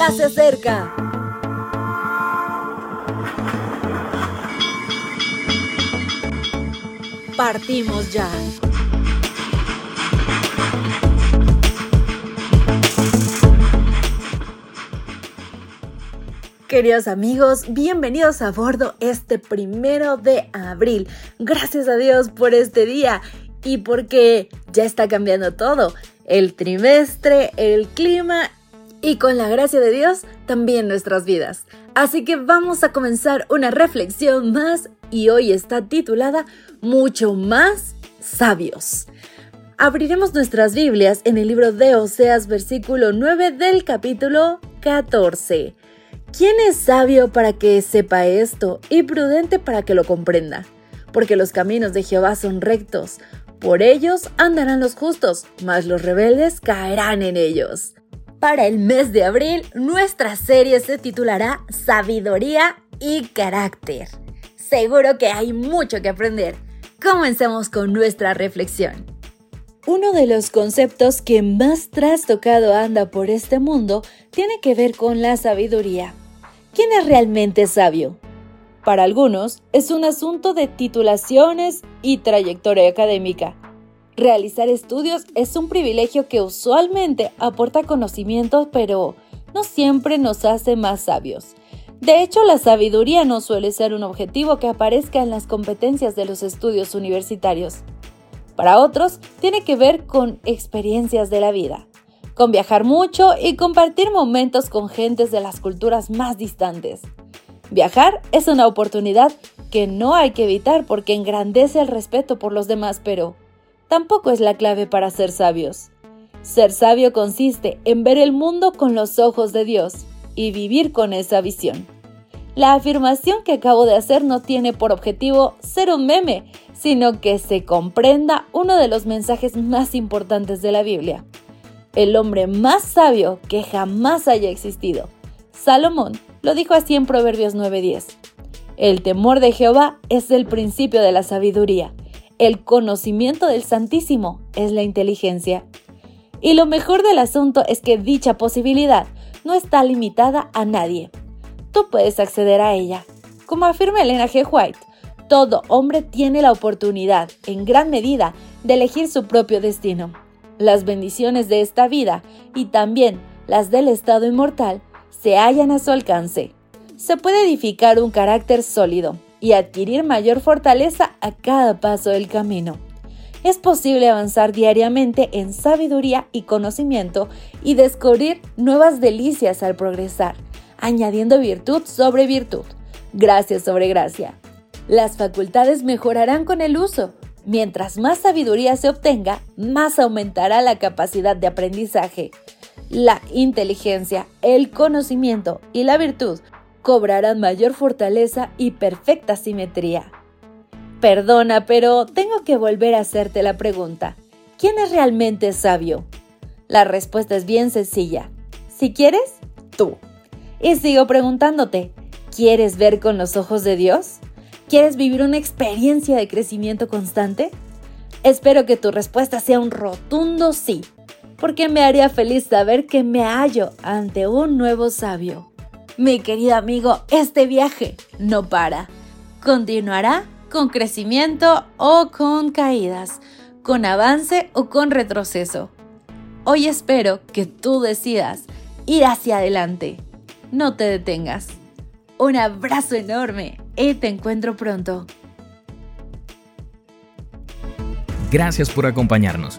ya se acerca. Partimos ya. Queridos amigos, bienvenidos a bordo este primero de abril. Gracias a Dios por este día y porque ya está cambiando todo. El trimestre, el clima y con la gracia de Dios también nuestras vidas. Así que vamos a comenzar una reflexión más y hoy está titulada Mucho más sabios. Abriremos nuestras Biblias en el libro de Oseas versículo 9 del capítulo 14. ¿Quién es sabio para que sepa esto y prudente para que lo comprenda? Porque los caminos de Jehová son rectos, por ellos andarán los justos, mas los rebeldes caerán en ellos. Para el mes de abril, nuestra serie se titulará Sabiduría y Carácter. Seguro que hay mucho que aprender. Comencemos con nuestra reflexión. Uno de los conceptos que más trastocado anda por este mundo tiene que ver con la sabiduría. ¿Quién es realmente sabio? Para algunos es un asunto de titulaciones y trayectoria académica. Realizar estudios es un privilegio que usualmente aporta conocimientos, pero no siempre nos hace más sabios. De hecho, la sabiduría no suele ser un objetivo que aparezca en las competencias de los estudios universitarios. Para otros, tiene que ver con experiencias de la vida con viajar mucho y compartir momentos con gentes de las culturas más distantes. Viajar es una oportunidad que no hay que evitar porque engrandece el respeto por los demás, pero tampoco es la clave para ser sabios. Ser sabio consiste en ver el mundo con los ojos de Dios y vivir con esa visión. La afirmación que acabo de hacer no tiene por objetivo ser un meme, sino que se comprenda uno de los mensajes más importantes de la Biblia el hombre más sabio que jamás haya existido. Salomón lo dijo así en Proverbios 9:10. El temor de Jehová es el principio de la sabiduría. El conocimiento del Santísimo es la inteligencia. Y lo mejor del asunto es que dicha posibilidad no está limitada a nadie. Tú puedes acceder a ella. Como afirma Elena G. White, todo hombre tiene la oportunidad, en gran medida, de elegir su propio destino las bendiciones de esta vida y también las del estado inmortal se hallan a su alcance. Se puede edificar un carácter sólido y adquirir mayor fortaleza a cada paso del camino. Es posible avanzar diariamente en sabiduría y conocimiento y descubrir nuevas delicias al progresar, añadiendo virtud sobre virtud, gracia sobre gracia. Las facultades mejorarán con el uso, Mientras más sabiduría se obtenga, más aumentará la capacidad de aprendizaje. La inteligencia, el conocimiento y la virtud cobrarán mayor fortaleza y perfecta simetría. Perdona, pero tengo que volver a hacerte la pregunta. ¿Quién es realmente sabio? La respuesta es bien sencilla. Si quieres, tú. Y sigo preguntándote, ¿quieres ver con los ojos de Dios? ¿Quieres vivir una experiencia de crecimiento constante? Espero que tu respuesta sea un rotundo sí, porque me haría feliz saber que me hallo ante un nuevo sabio. Mi querido amigo, este viaje no para. Continuará con crecimiento o con caídas, con avance o con retroceso. Hoy espero que tú decidas ir hacia adelante. No te detengas. Un abrazo enorme y te encuentro pronto. Gracias por acompañarnos.